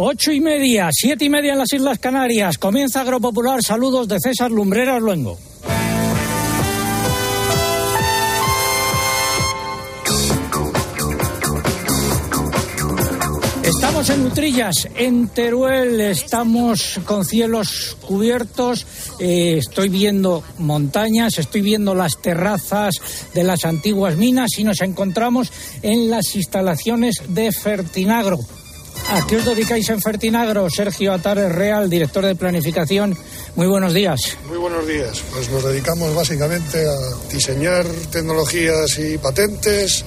Ocho y media, siete y media en las Islas Canarias. Comienza Agropopular. Saludos de César Lumbreras Luengo. Estamos en Nutrillas, en Teruel, estamos con cielos cubiertos, eh, estoy viendo montañas, estoy viendo las terrazas de las antiguas minas y nos encontramos en las instalaciones de Fertinagro. ¿A qué os dedicáis en Fertinagro? Sergio Atares Real, director de planificación. Muy buenos días. Muy buenos días. Pues nos dedicamos básicamente a diseñar tecnologías y patentes,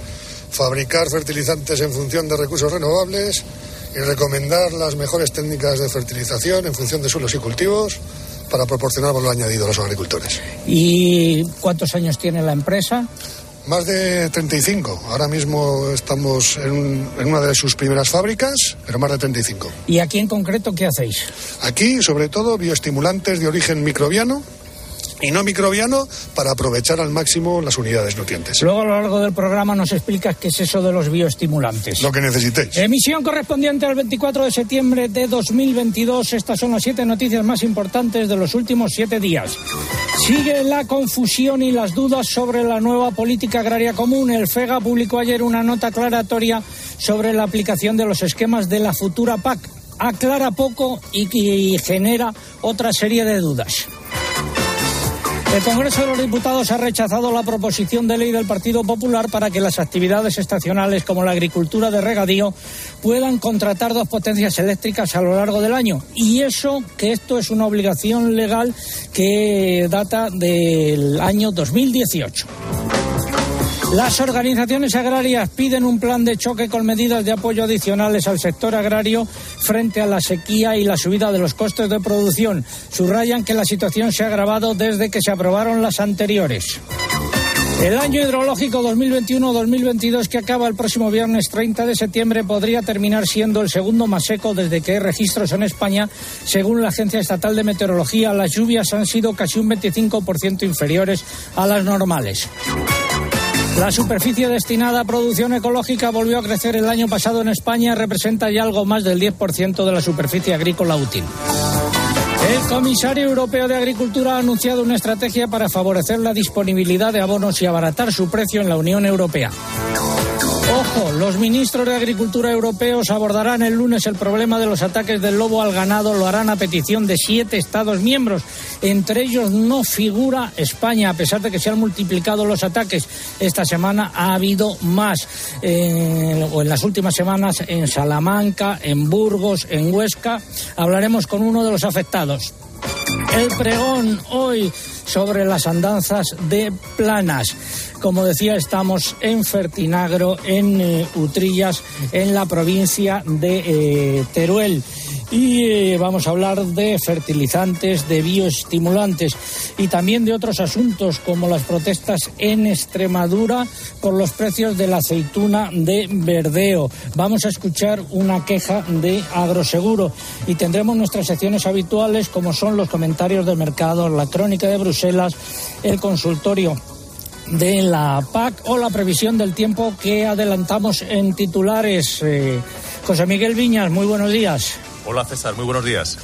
fabricar fertilizantes en función de recursos renovables y recomendar las mejores técnicas de fertilización en función de suelos y cultivos para proporcionar valor añadido a los agricultores. ¿Y cuántos años tiene la empresa? Más de 35. Ahora mismo estamos en, en, una de sus primeras fábricas, pero más de 35. ¿Y aquí en concreto qué hacéis? Aquí, sobre todo, bioestimulantes de origen microbiano y no microbiano para aprovechar al máximo las unidades nutrientes. Luego a lo largo del programa nos explicas qué es eso de los bioestimulantes. Lo que necesitéis. Emisión correspondiente al 24 de septiembre de 2022. Estas son las siete noticias más importantes de los últimos siete días. Sigue la confusión y las dudas sobre la nueva política agraria común. El FEGA publicó ayer una nota aclaratoria sobre la aplicación de los esquemas de la futura PAC. Aclara poco y, y genera otra serie de dudas. El Congreso de los Diputados ha rechazado la proposición de ley del Partido Popular para que las actividades estacionales como la agricultura de regadío puedan contratar dos potencias eléctricas a lo largo del año. Y eso, que esto es una obligación legal que data del año 2018. Las organizaciones agrarias piden un plan de choque con medidas de apoyo adicionales al sector agrario frente a la sequía y la subida de los costes de producción. Subrayan que la situación se ha agravado desde que se aprobaron las anteriores. El año hidrológico 2021-2022 que acaba el próximo viernes 30 de septiembre podría terminar siendo el segundo más seco desde que hay registros en España. Según la Agencia Estatal de Meteorología, las lluvias han sido casi un 25% inferiores a las normales. La superficie destinada a producción ecológica volvió a crecer el año pasado en España, representa ya algo más del 10% de la superficie agrícola útil. El comisario europeo de Agricultura ha anunciado una estrategia para favorecer la disponibilidad de abonos y abaratar su precio en la Unión Europea. Los ministros de Agricultura europeos abordarán el lunes el problema de los ataques del lobo al ganado. Lo harán a petición de siete Estados miembros. Entre ellos no figura España, a pesar de que se han multiplicado los ataques. Esta semana ha habido más, o en las últimas semanas, en Salamanca, en Burgos, en Huesca. Hablaremos con uno de los afectados. El pregón hoy sobre las andanzas de Planas. Como decía, estamos en Fertinagro, en eh, Utrillas, en la provincia de eh, Teruel. Y eh, vamos a hablar de fertilizantes, de bioestimulantes y también de otros asuntos como las protestas en Extremadura por los precios de la aceituna de verdeo. Vamos a escuchar una queja de Agroseguro y tendremos nuestras secciones habituales como son los comentarios del mercado, la crónica de Bruselas, el consultorio de la PAC o la previsión del tiempo que adelantamos en titulares. Eh, José Miguel Viñas, muy buenos días. Hola César, muy buenos días.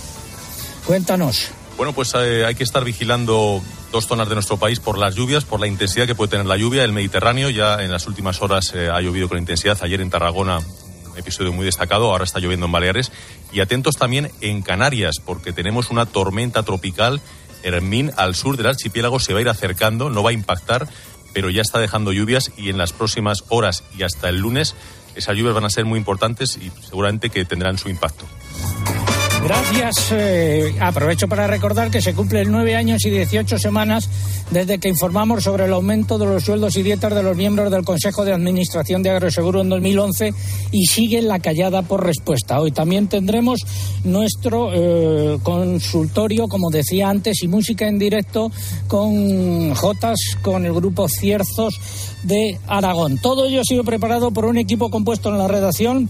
Cuéntanos. Bueno, pues eh, hay que estar vigilando dos zonas de nuestro país por las lluvias, por la intensidad que puede tener la lluvia. El Mediterráneo ya en las últimas horas eh, ha llovido con intensidad. Ayer en Tarragona episodio muy destacado, ahora está lloviendo en Baleares. Y atentos también en Canarias, porque tenemos una tormenta tropical. Hermín al sur del archipiélago se va a ir acercando, no va a impactar, pero ya está dejando lluvias y en las próximas horas y hasta el lunes esas lluvias van a ser muy importantes y seguramente que tendrán su impacto. Gracias. Eh, aprovecho para recordar que se cumplen nueve años y dieciocho semanas desde que informamos sobre el aumento de los sueldos y dietas de los miembros del Consejo de Administración de Agroseguro en 2011 y sigue la callada por respuesta. Hoy también tendremos nuestro eh, consultorio, como decía antes, y música en directo con Jotas, con el grupo Cierzos de Aragón. Todo ello ha sido preparado por un equipo compuesto en la redacción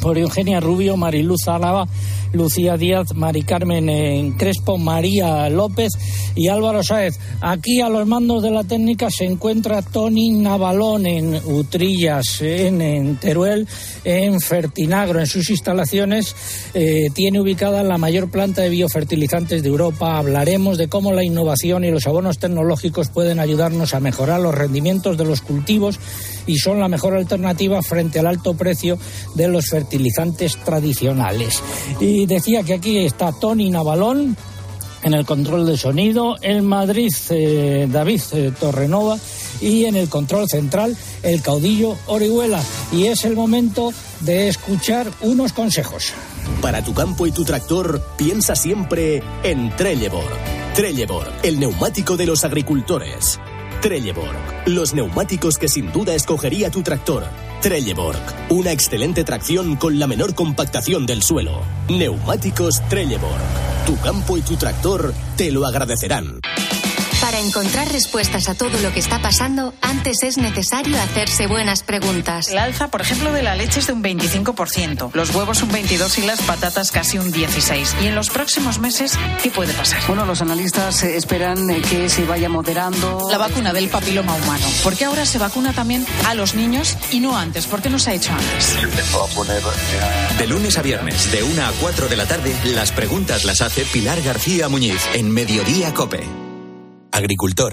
por Eugenia Rubio, Mariluz Álava, Lucía Díaz, Mari Carmen eh, Crespo, María López y Álvaro Sáez. Aquí a los mandos de la técnica se encuentra Tony Navalón en Utrillas, en, Teruel, en Fertinagro. En sus instalaciones eh, tiene ubicada la mayor planta de biofertilizantes de Europa. Hablaremos de cómo la innovación y los abonos tecnológicos pueden ayudarnos a mejorar los rendimientos de los cultivos y son la mejor alternativa frente al alto precio de los fertilizantes tradicionales. Y decía que aquí está Tony Navalón en el control de sonido, en Madrid eh, David eh, Torrenova y en el control central el caudillo Orihuela. Y es el momento de escuchar unos consejos. Para tu campo y tu tractor, piensa siempre en Trelleborg. Trelleborg, el neumático de los agricultores. Trelleborg, los neumáticos que sin duda escogería tu tractor. Trelleborg, una excelente tracción con la menor compactación del suelo. Neumáticos Trelleborg. Tu campo y tu tractor te lo agradecerán. Para encontrar respuestas a todo lo que está pasando, antes es necesario hacerse buenas preguntas. El alza, por ejemplo, de la leche es de un 25%, los huevos un 22% y las patatas casi un 16%. Y en los próximos meses, ¿qué puede pasar? Bueno, los analistas esperan que se vaya moderando. La vacuna del papiloma humano. ¿Por qué ahora se vacuna también a los niños y no antes? ¿Por qué no se ha hecho antes? De lunes a viernes, de 1 a 4 de la tarde, las preguntas las hace Pilar García Muñiz en Mediodía Cope. Agricultor,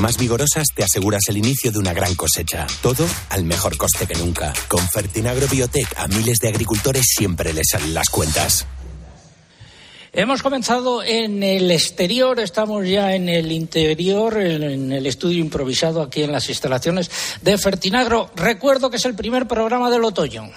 más vigorosas te aseguras el inicio de una gran cosecha. Todo al mejor coste que nunca. Con Fertinagro Biotech a miles de agricultores siempre les salen las cuentas. Hemos comenzado en el exterior, estamos ya en el interior, en el estudio improvisado aquí en las instalaciones de Fertinagro. Recuerdo que es el primer programa del otoño.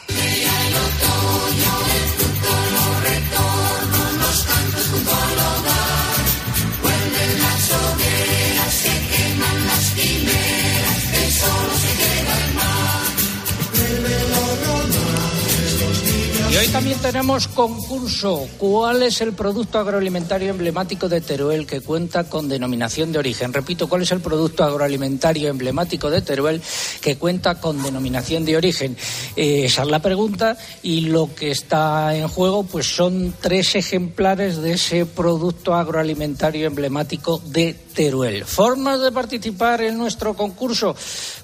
Y hoy también tenemos concurso. ¿Cuál es el producto agroalimentario emblemático de Teruel que cuenta con denominación de origen? Repito, ¿cuál es el producto agroalimentario emblemático de Teruel que cuenta con denominación de origen? Eh, esa es la pregunta y lo que está en juego pues son tres ejemplares de ese producto agroalimentario emblemático de Teruel. ¿Formas de participar en nuestro concurso?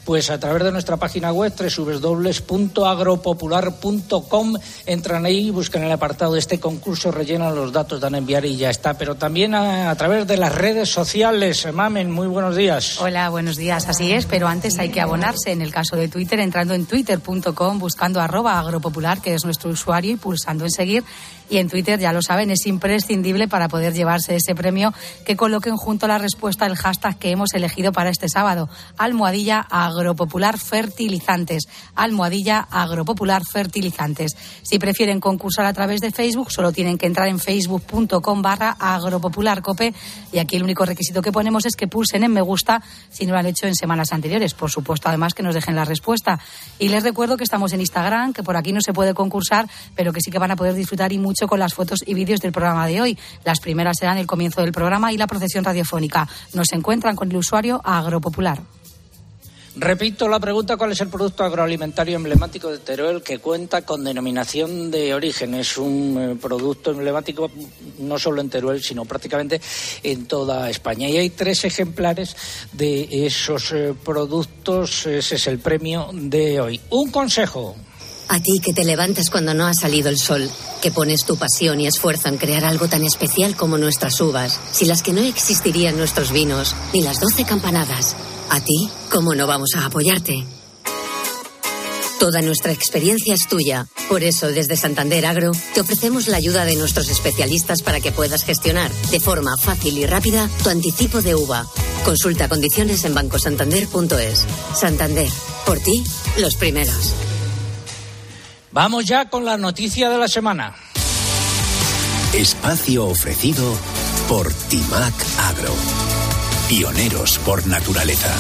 Pues a través de nuestra página web www.agropopular.com entran ahí, buscan el apartado de este concurso, rellenan los datos, dan a enviar y ya está. Pero también a, través de las redes sociales. Mamen, muy buenos días. Hola, buenos días. Así es, pero antes hay que abonarse. En el caso de Twitter, entrando en twitter.com, buscando arroba agropopular, que es nuestro usuario, y pulsando en seguir y en Twitter, ya lo saben, es imprescindible para poder llevarse ese premio que coloquen junto a la respuesta el hashtag que hemos elegido para este sábado, almohadilla agropopular fertilizantes, almohadilla agropopular fertilizantes. Si prefieren concursar a través de Facebook, solo tienen que entrar en facebook.com barra agropopularcope y aquí el único requisito que ponemos es que pulsen en me gusta si no lo han hecho en semanas anteriores. Por supuesto, además que nos dejen la respuesta. Y les recuerdo que estamos en Instagram, que por aquí no se puede concursar, pero que sí que van a poder disfrutar y mucho con las fotos y vídeos del programa de hoy. Las primeras serán el comienzo del programa y la procesión radiofónica. Nos encuentran con el usuario Agropopular. Repito la pregunta, ¿cuál es el producto agroalimentario emblemático de Teruel que cuenta con denominación de origen? Es un eh, producto emblemático no solo en Teruel, sino prácticamente en toda España. Y hay tres ejemplares de esos eh, productos. Ese es el premio de hoy. Un consejo. A ti que te levantas cuando no ha salido el sol, que pones tu pasión y esfuerzo en crear algo tan especial como nuestras uvas, si las que no existirían nuestros vinos, ni las doce campanadas. A ti, ¿cómo no vamos a apoyarte? Toda nuestra experiencia es tuya. Por eso, desde Santander Agro, te ofrecemos la ayuda de nuestros especialistas para que puedas gestionar de forma fácil y rápida tu anticipo de uva. Consulta condiciones en bancosantander.es. Santander, por ti, los primeros. Vamos ya con la noticia de la semana. Espacio ofrecido por Timac Agro. Pioneros por naturaleza.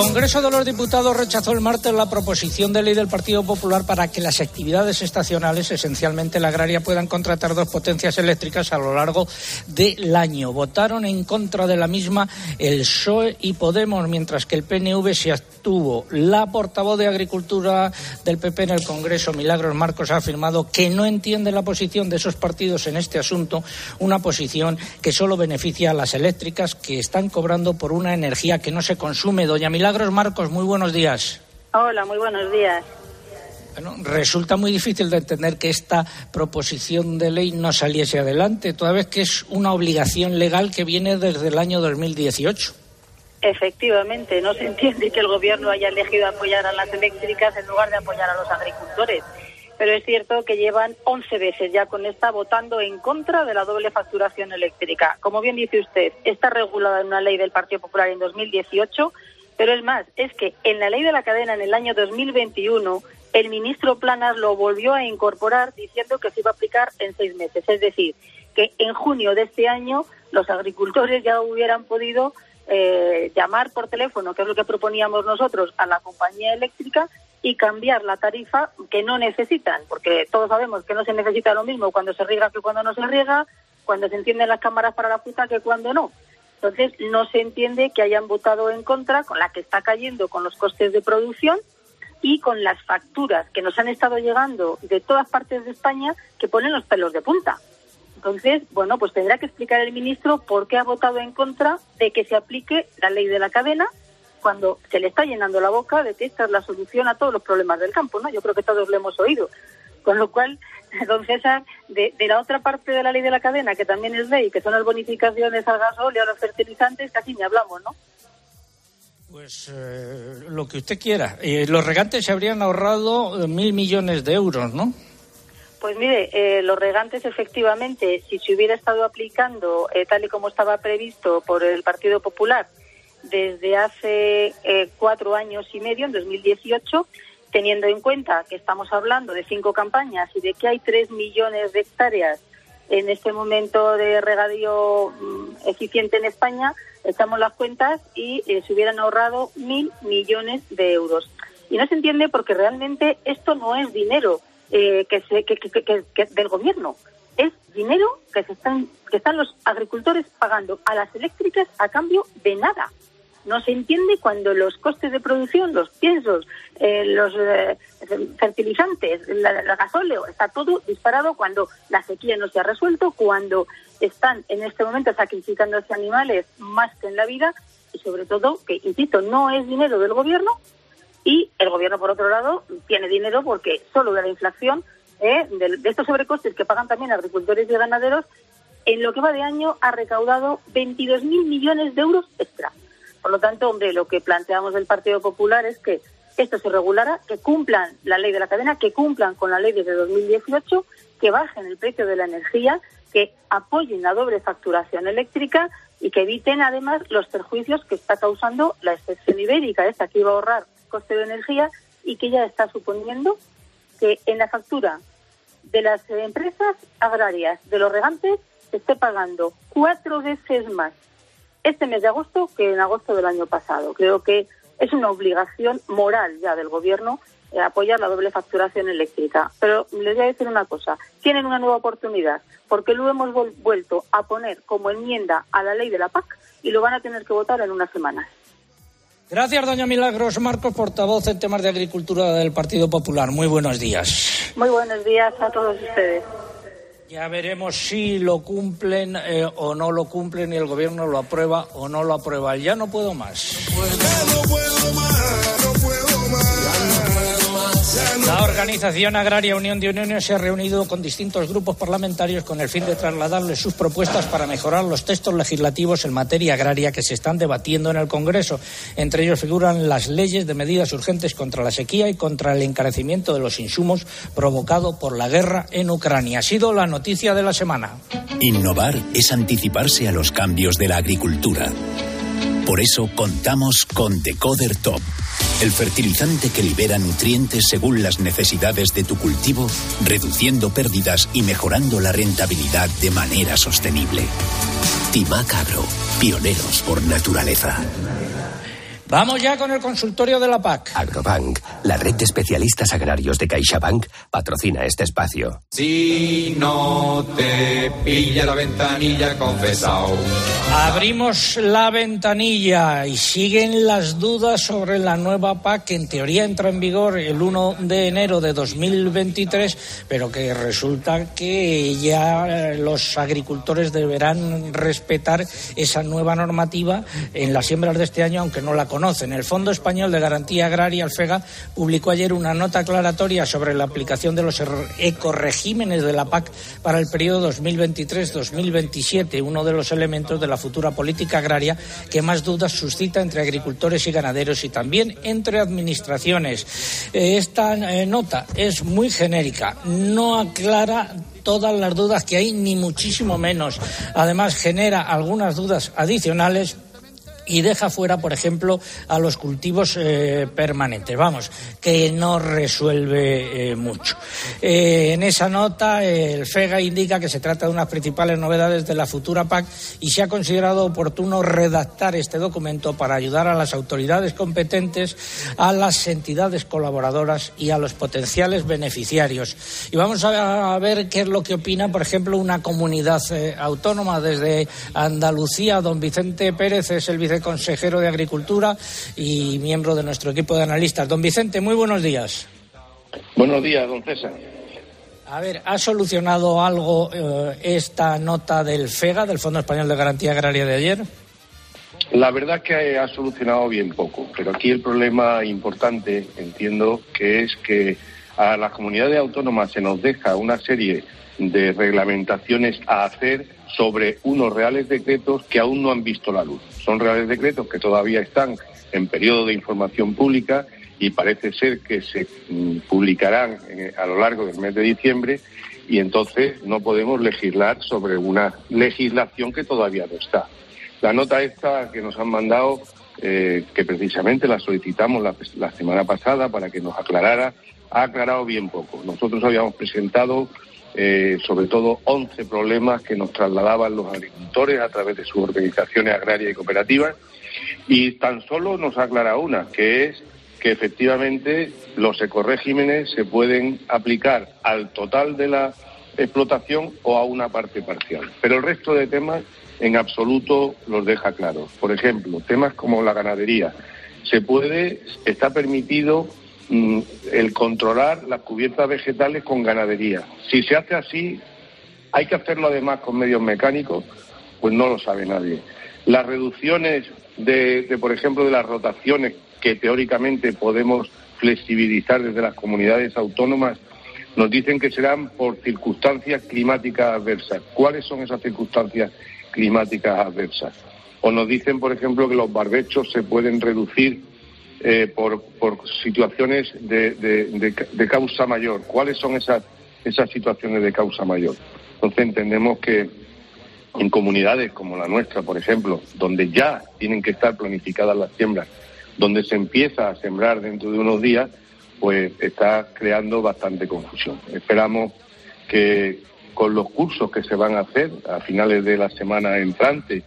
Congreso de los Diputados rechazó el martes la proposición de ley del Partido Popular para que las actividades estacionales, esencialmente la agraria, puedan contratar dos potencias eléctricas a lo largo del año. Votaron en contra de la misma el PSOE y Podemos, mientras que el PNV se abstuvo. La portavoz de Agricultura del PP en el Congreso, Milagros Marcos, ha afirmado que no entiende la posición de esos partidos en este asunto, una posición que solo beneficia a las eléctricas que están cobrando por una energía que no se consume. Doña Milagros Marcos, muy buenos días. Hola, muy buenos días. Bueno, resulta muy difícil de entender que esta proposición de ley no saliese adelante, toda vez que es una obligación legal que viene desde el año 2018. Efectivamente, no se entiende que el Gobierno haya elegido apoyar a las eléctricas en lugar de apoyar a los agricultores. Pero es cierto que llevan 11 veces ya con esta votando en contra de la doble facturación eléctrica. Como bien dice usted, está regulada en una ley del Partido Popular en 2018 pero es más, es que en la ley de la cadena en el año 2021 el ministro Planas lo volvió a incorporar diciendo que se iba a aplicar en seis meses. Es decir, que en junio de este año los agricultores ya hubieran podido eh, llamar por teléfono, que es lo que proponíamos nosotros, a la compañía eléctrica y cambiar la tarifa que no necesitan, porque todos sabemos que no se necesita lo mismo cuando se riega que cuando no se riega, cuando se encienden las cámaras para la fruta que cuando no. Entonces, no se entiende que hayan votado en contra con la que está cayendo con los costes de producción y con las facturas que nos han estado llegando de todas partes de España que ponen los pelos de punta. Entonces, bueno, pues tendrá que explicar el ministro por qué ha votado en contra de que se aplique la ley de la cadena cuando se le está llenando la boca de que esta es la solución a todos los problemas del campo, ¿no? Yo creo que todos lo hemos oído. Con lo cual, don César, de, la otra parte de la ley de la cadena, que también es ley, que son las bonificaciones al gasol y a los fertilizantes, casi ni hablamos, ¿no? Pues eh, lo que usted quiera. Eh, los regantes se habrían ahorrado eh, mil millones de euros, ¿no? Pues mire, los regantes efectivamente, si se hubiera estado aplicando tal y como estaba previsto por el Partido Popular desde hace cuatro años y medio, en 2018, teniendo en cuenta que estamos hablando de cinco campañas y de que hay tres millones de hectáreas en este momento de regadío mm, eficiente en España, echamos las cuentas y eh, se hubieran ahorrado mil millones de euros. Y no se entiende porque realmente esto no es dinero eh, que, se, que, del gobierno, es dinero que se están que están los agricultores pagando a las eléctricas a cambio de nada. No se entiende cuando los costes de producción, los piensos, eh, los eh, fertilizantes, el gasóleo, está todo disparado cuando la sequía no se ha resuelto, cuando están en este momento sacrificando a animales más que en la vida y sobre todo que, insisto, no es dinero del gobierno y el gobierno, por otro lado, tiene dinero porque solo de la inflación, eh, de, de estos sobrecostes que pagan también agricultores y ganaderos, en lo que va de año ha recaudado 22.000 millones de euros extra. Por lo tanto, hombre, lo que planteamos del Partido Popular es que esto se regulara, que cumplan la ley de la cadena, que cumplan con la ley desde 2018, que bajen el precio de la energía, que apoyen la doble facturación eléctrica y que eviten además los perjuicios que está causando la excepción ibérica, esta que iba a ahorrar coste de energía y que ya está suponiendo que en la factura de las empresas agrarias, de los regantes, se esté pagando cuatro veces más este mes de agosto que en agosto del año pasado. Creo que es una obligación moral ya del Gobierno eh, apoyar la doble facturación eléctrica. Pero les voy a decir una cosa, tienen una nueva oportunidad, porque lo hemos vuelto a poner como enmienda a la ley de la PAC y lo van a tener que votar en unas semanas. Gracias, doña Milagros Marcos, portavoz en temas de agricultura del Partido Popular. Muy buenos días. Muy buenos días a todos ustedes. Ya veremos si lo cumplen eh, o no lo cumplen y el gobierno lo aprueba o no lo aprueba. Ya no puedo más. no puedo más, no puedo más. La Organización Agraria Unión de Uniones se ha reunido con distintos grupos parlamentarios con el fin de trasladarles sus propuestas para mejorar los textos legislativos en materia agraria que se están debatiendo en el Congreso. Entre ellos figuran las leyes de medidas urgentes contra la sequía y contra el encarecimiento de los insumos provocado por la guerra en Ucrania. Ha sido la noticia de la semana. Innovar es anticiparse a los cambios de la agricultura. Por eso contamos con Decoder Top el fertilizante que libera nutrientes según las necesidades de tu cultivo, reduciendo pérdidas y mejorando la rentabilidad de manera sostenible. Timac Agro, pioneros por naturaleza. Vamos ya con el consultorio de la PAC. Agrobank, la red de especialistas agrarios de CaixaBank, patrocina este espacio. Si no te pilla la ventanilla, confesado. Abrimos la ventanilla y siguen las dudas sobre la nueva PAC que en teoría entra en vigor el 1 de enero de 2023, pero que resulta que ya los agricultores deberán respetar esa nueva normativa en las siembras de este año, aunque no la conozcan conocen. El Fondo Español de Garantía Agraria, el FEGA, publicó ayer una nota aclaratoria sobre la aplicación de los er-, ecoregímenes de la PAC para el periodo 2023-2027, uno de los elementos de la futura política agraria que más dudas suscita entre agricultores y ganaderos y también entre administraciones. Esta eh, nota es muy genérica, no aclara todas las dudas que hay, ni muchísimo menos. Además, genera algunas dudas adicionales y deja fuera, por ejemplo, a los cultivos eh, permanentes. Vamos, que no resuelve eh, mucho. Eh, en esa nota, el FEGA indica que se trata de unas principales novedades de la futura PAC y se ha considerado oportuno redactar este documento para ayudar a las autoridades competentes, a las entidades colaboradoras y a los potenciales beneficiarios. Y vamos a ver qué es lo que opina, por ejemplo, una comunidad autónoma desde Andalucía. Don Vicente Pérez es el consejero de Agricultura y miembro de nuestro equipo de analistas. Don Vicente, muy buenos días. Buenos días, don César. A ver, ¿ha solucionado algo eh, esta nota del FEGA, del Fondo Español de Garantía Agraria de ayer? La verdad es que ha solucionado bien poco, pero aquí el problema importante, entiendo, que es que a las comunidades autónomas se nos deja una serie de reglamentaciones a hacer sobre unos reales decretos que aún no han visto la luz. Son reales decretos que todavía están en periodo de información pública y parece ser que se mm, publicarán a lo largo del mes de diciembre y entonces no podemos legislar sobre una legislación que todavía no está. La nota esta que nos han mandado, eh, que precisamente la solicitamos la, semana pasada para que nos aclarara, ha aclarado bien poco. Nosotros habíamos presentado eh, sobre todo 11 problemas que nos trasladaban los agricultores a través de sus organizaciones agrarias y cooperativas y tan solo nos aclara una, que es que efectivamente los ecoregímenes se pueden aplicar al total de la explotación o a una parte parcial. Pero el resto de temas en absoluto los deja claros. Por ejemplo, temas como la ganadería. Se puede, está permitido el controlar las cubiertas vegetales con ganadería. Si se hace así, hay que hacerlo además con medios mecánicos, pues no lo sabe nadie. Las reducciones de, por ejemplo, de las rotaciones que teóricamente podemos flexibilizar desde las comunidades autónomas, nos dicen que serán por circunstancias climáticas adversas. ¿Cuáles son esas circunstancias climáticas adversas? O nos dicen, por ejemplo, que los barbechos se pueden reducir eh, por, situaciones de, de, causa mayor. ¿Cuáles son esas, esas situaciones de causa mayor? Entonces entendemos que en comunidades como la nuestra, por ejemplo, donde ya tienen que estar planificadas las siembras, donde se empieza a sembrar dentro de unos días, pues está creando bastante confusión. Esperamos que con los cursos que se van a hacer a finales de la semana entrante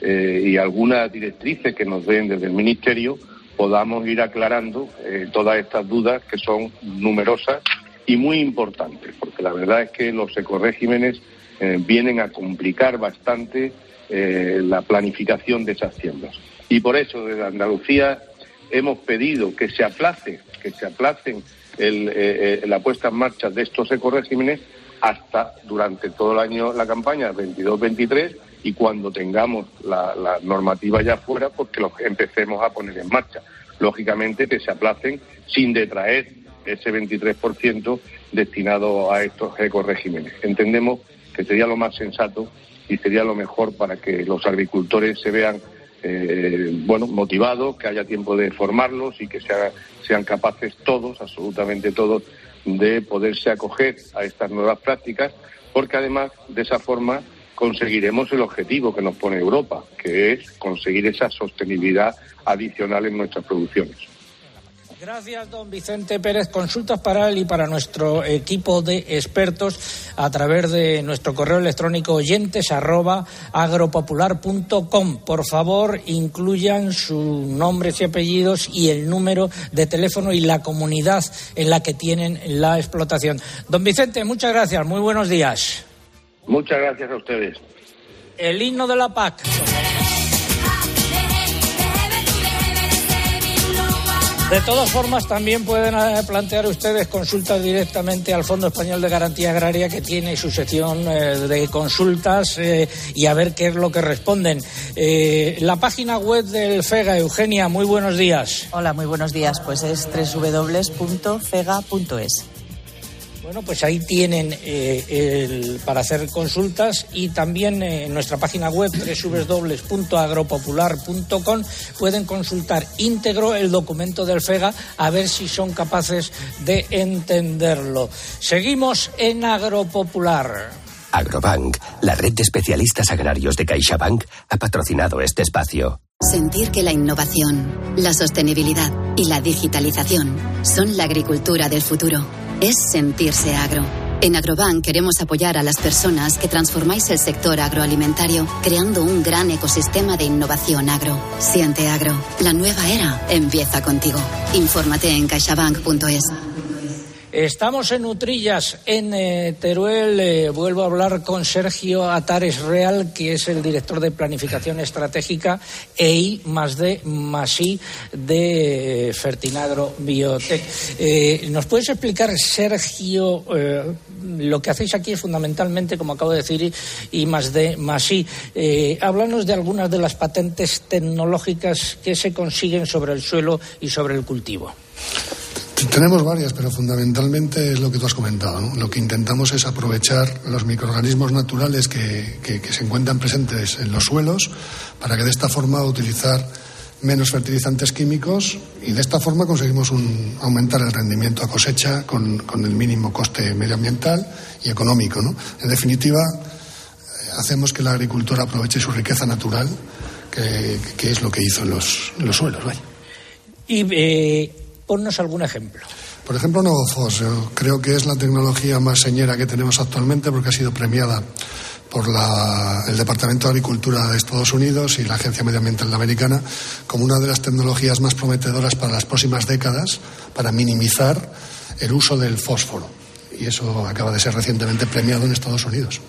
eh, y algunas directrices que nos den desde el Ministerio, podamos ir aclarando eh, todas estas dudas que son numerosas y muy importantes, porque la verdad es que los ecoregímenes eh, vienen a complicar bastante eh, la planificación de esas tiendas. Y por eso desde Andalucía hemos pedido que se aplace, que se aplacen la puesta en marcha de estos ecoregímenes hasta durante todo el año la campaña 22-23 y cuando tengamos la, normativa ya fuera, pues que los empecemos a poner en marcha. Lógicamente que se aplacen sin detraer ese 23% destinado a estos ecoregímenes. Entendemos que sería lo más sensato y sería lo mejor para que los agricultores se vean eh, bueno, motivados, que haya tiempo de formarlos y que sean capaces todos, absolutamente todos, de poderse acoger a estas nuevas prácticas, porque además de esa forma conseguiremos el objetivo que nos pone Europa, que es conseguir esa sostenibilidad adicional en nuestras producciones. Gracias, don Vicente Pérez. Consultas para él y para nuestro equipo de expertos a través de nuestro correo electrónico oyentes arroba agropopular.com. Por favor, incluyan sus nombres y apellidos y el número de teléfono y la comunidad en la que tienen la explotación. Don Vicente, muchas gracias. Muy buenos días. Muchas gracias a ustedes. El himno de la PAC. De todas formas, también pueden eh, plantear ustedes consultas directamente al Fondo Español de Garantía Agraria, que tiene su sección eh, de consultas eh, y a ver qué es lo que responden. la página web del FEGA, Eugenia, muy buenos días. Hola, muy buenos días. Pues es www.fega.es. Bueno, pues ahí tienen eh, para hacer consultas y también eh, en nuestra página web www.agropopular.com pueden consultar íntegro el documento del FEGA a ver si son capaces de entenderlo. Seguimos en Agropopular. Agrobank, la red de especialistas agrarios de CaixaBank, ha patrocinado este espacio. Sentir que la innovación, la sostenibilidad y la digitalización son la agricultura del futuro es sentirse agro. En Agrobank queremos apoyar a las personas que transformáis el sector agroalimentario creando un gran ecosistema de innovación agro. Siente agro. La nueva era empieza contigo. Infórmate en caixabank.es. Estamos en Utrillas, en eh, Teruel. Eh, vuelvo a hablar con Sergio Atares Real, que es el director de Planificación Estratégica EI más D más I de Fertinagro Biotech. Eh, ¿Nos puedes explicar, Sergio, lo que hacéis aquí es fundamentalmente, como acabo de decir, I más D más I? háblanos de algunas de las patentes tecnológicas que se consiguen sobre el suelo y sobre el cultivo. Tenemos varias, pero fundamentalmente es lo que tú has comentado. Lo que intentamos es aprovechar los microorganismos naturales que, se encuentran presentes en los suelos para que de esta forma utilizar menos fertilizantes químicos y de esta forma conseguimos aumentar el rendimiento a cosecha con, el mínimo coste medioambiental y económico. En definitiva, hacemos que la agricultura aproveche su riqueza natural, que, es lo que hizo en los, suelos. Y eh, Ponnos algún ejemplo. Por ejemplo, Novofos. creo que es la tecnología más señera que tenemos actualmente porque ha sido premiada por el Departamento de Agricultura de Estados Unidos y la Agencia Medioambiental Americana como una de las tecnologías más prometedoras para las próximas décadas para minimizar el uso del fósforo. Y eso acaba de ser recientemente premiado en Estados Unidos.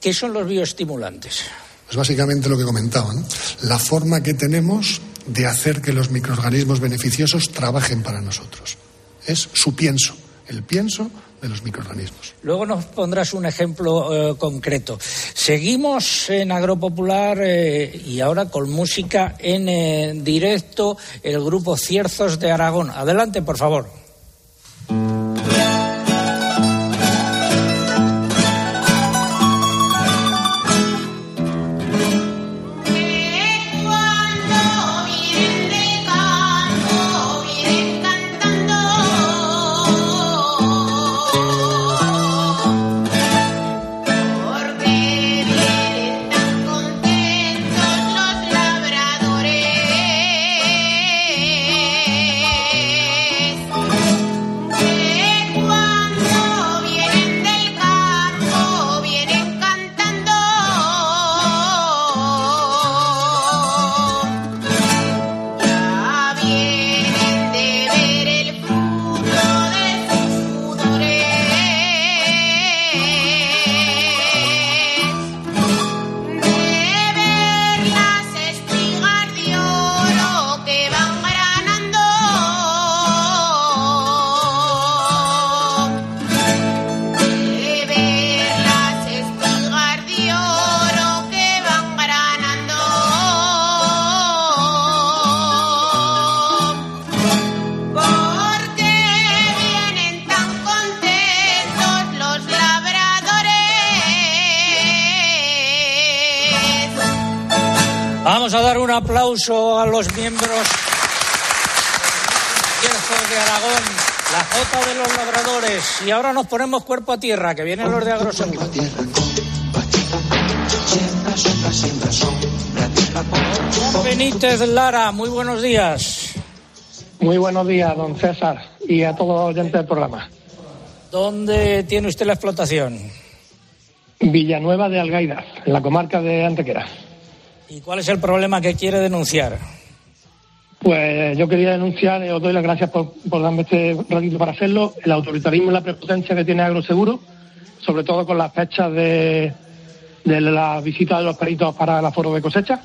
¿Qué son los bioestimulantes? Pues básicamente lo que comentaban. La forma que tenemos de hacer que los microorganismos beneficiosos trabajen para nosotros. Es su pienso, el pienso de los microorganismos. Luego nos pondrás un ejemplo eh, concreto. Seguimos en Agropopular eh, y ahora con música en eh, directo el grupo Cierzos de Aragón. Adelante, por favor. A dar un aplauso a los miembros de Aragón, la Jota de los Labradores. Y ahora nos ponemos cuerpo a tierra, que vienen los de Agroseguro. Benítez Lara, muy buenos días. Muy buenos días, don César, y a todos los oyentes del programa. ¿Dónde tiene usted la explotación? Villanueva de Algaida, en la comarca de Antequera. ¿Y cuál es el problema que quiere denunciar? Pues yo quería denunciar, y os doy las gracias por, darme este ratito para hacerlo, el autoritarismo y la prepotencia que tiene Agroseguro, sobre todo con las fechas de, de la visita de los peritos para el aforo de cosecha.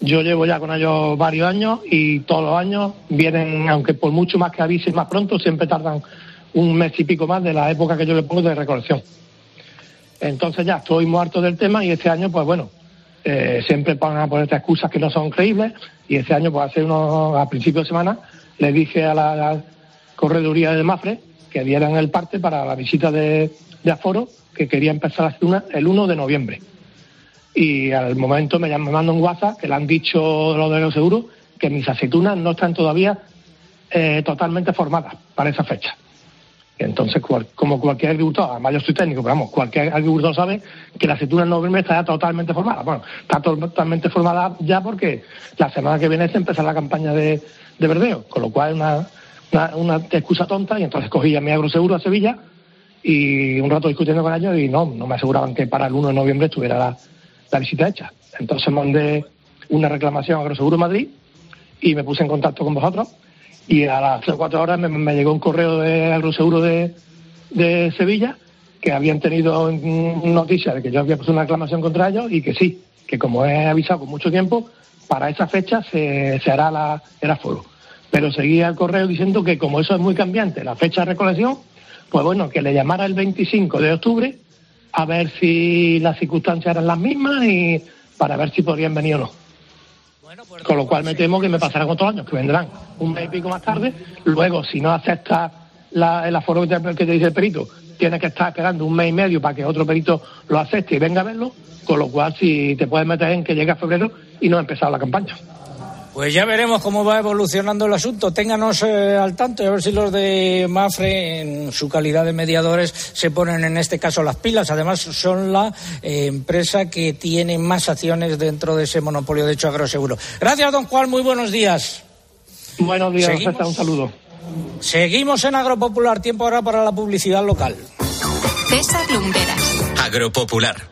Yo llevo ya con ellos varios años y todos los años vienen, aunque por mucho más que avisen más pronto, siempre tardan un mes y pico más de la época que yo le pongo de recolección. Entonces ya estoy muerto del tema y este año, pues bueno, eh, siempre van a poner excusas que no son creíbles y este año, pues hace unos, a principios de semana, le dije a la, correduría de Mafre que dieran el parte para la visita de, aforo que quería empezar una el 1 de noviembre. Y al momento me, me mandan un WhatsApp que le han dicho los de los seguros que mis aceitunas no están todavía eh, totalmente formadas para esa fecha. Entonces, como cualquier agricultor, además yo soy técnico, pero vamos, cualquier agricultor sabe que la aceituna en noviembre está ya totalmente formada. Bueno, está totalmente formada ya porque la semana que viene se empieza la campaña de, verdeo, con lo cual es una, una, excusa tonta y entonces cogí a mi agroseguro a Sevilla y un rato discutiendo con ellos y no, no me aseguraban que para el 1 de noviembre estuviera la, la visita hecha. Entonces mandé una reclamación a Agroseguro Madrid y me puse en contacto con vosotros y a las 3 o 4 horas me, llegó un correo de Agroseguro de, de Sevilla que habían tenido noticia de que yo había puesto una reclamación contra ellos y que sí, que como he avisado con mucho tiempo, para esa fecha se, se hará la, el aforo. Pero seguía el correo diciendo que como eso es muy cambiante, la fecha de recolección, pues bueno, que le llamara el 25 de octubre a ver si las circunstancias eran las mismas y para ver si podrían venir o no. Con lo cual me temo que me pasarán otros años, que vendrán un mes y pico más tarde. Luego, si no acepta el aforo que te, dice el perito, tienes que estar esperando un mes y medio para que otro perito lo acepte y venga a verlo. Con lo cual, si te puedes meter en que llega febrero y no ha empezado la campaña. Pues ya veremos cómo va evolucionando el asunto. Ténganos eh, al tanto y a ver si los de Mafre, en su calidad de mediadores, se ponen en este caso las pilas. Además, son la eh, empresa que tiene más acciones dentro de ese monopolio de hecho agroseguro. Gracias, don Juan. Muy buenos días. Buenos días, un saludo. Seguimos en Agropopular. Tiempo ahora para la publicidad local. César Lumberas. Agropopular.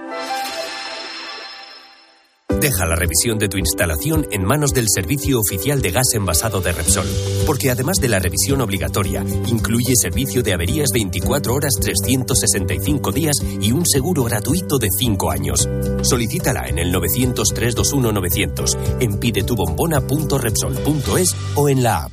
Deja la revisión de tu instalación en manos del Servicio Oficial de Gas Envasado de Repsol, porque además de la revisión obligatoria, incluye servicio de averías 24 horas 365 días y un seguro gratuito de 5 años. Solicítala en el 900-321-900, en pidetubombona.repsol.es o en la app.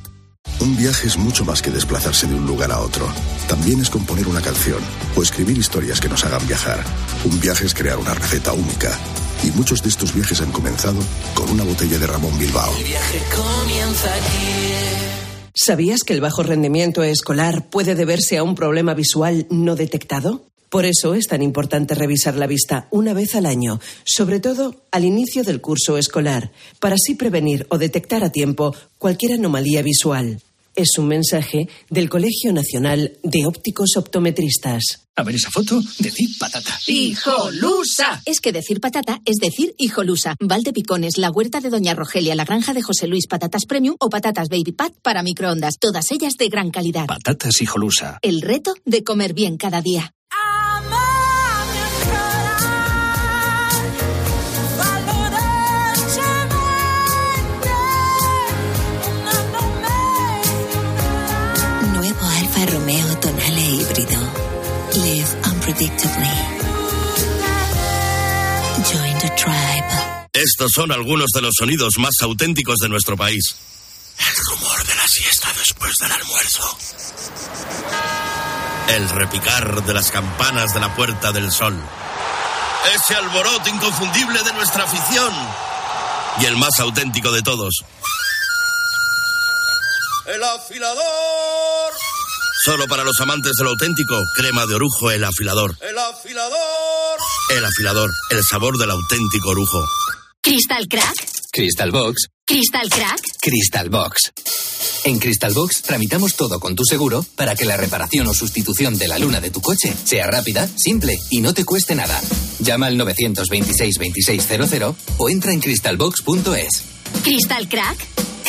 Un viaje es mucho más que desplazarse de un lugar a otro. También es componer una canción o escribir historias que nos hagan viajar. Un viaje es crear una receta única y muchos de estos viajes han comenzado con una botella de Ramón Bilbao. El viaje comienza aquí. ¿Sabías que el bajo rendimiento escolar puede deberse a un problema visual no detectado? Por eso es tan importante revisar la vista una vez al año, sobre todo al inicio del curso escolar, para así prevenir o detectar a tiempo cualquier anomalía visual. Es un mensaje del Colegio Nacional de Ópticos Optometristas. A ver esa foto, decir patata. ¡Hijolusa! Es que decir patata es decir hijolusa. Valde Picones, la huerta de Doña Rogelia, la granja de José Luis, patatas premium o patatas baby pat para microondas. Todas ellas de gran calidad. Patatas hijolusa. El reto de comer bien cada día. Alfa Romeo Tonale híbrido Live unpredictably. Join the tribe. Estos son algunos de los sonidos más auténticos de nuestro país. El rumor de la siesta después del almuerzo. El repicar de las campanas de la Puerta del Sol. Ese alboroto inconfundible de nuestra afición. Y el más auténtico de todos el afilador. Solo para los amantes del auténtico, crema de orujo, el afilador. El afilador. El afilador, el sabor del auténtico orujo. ¿Crystal Crack? Crystal Box. ¿Crystal Crack? Crystal Box. En Crystal Box tramitamos todo con tu seguro para que la reparación o sustitución de la luna de tu coche sea rápida, simple y no te cueste nada. Llama al 926 2600 o entra en crystalbox.es. ¿Crystal Crack?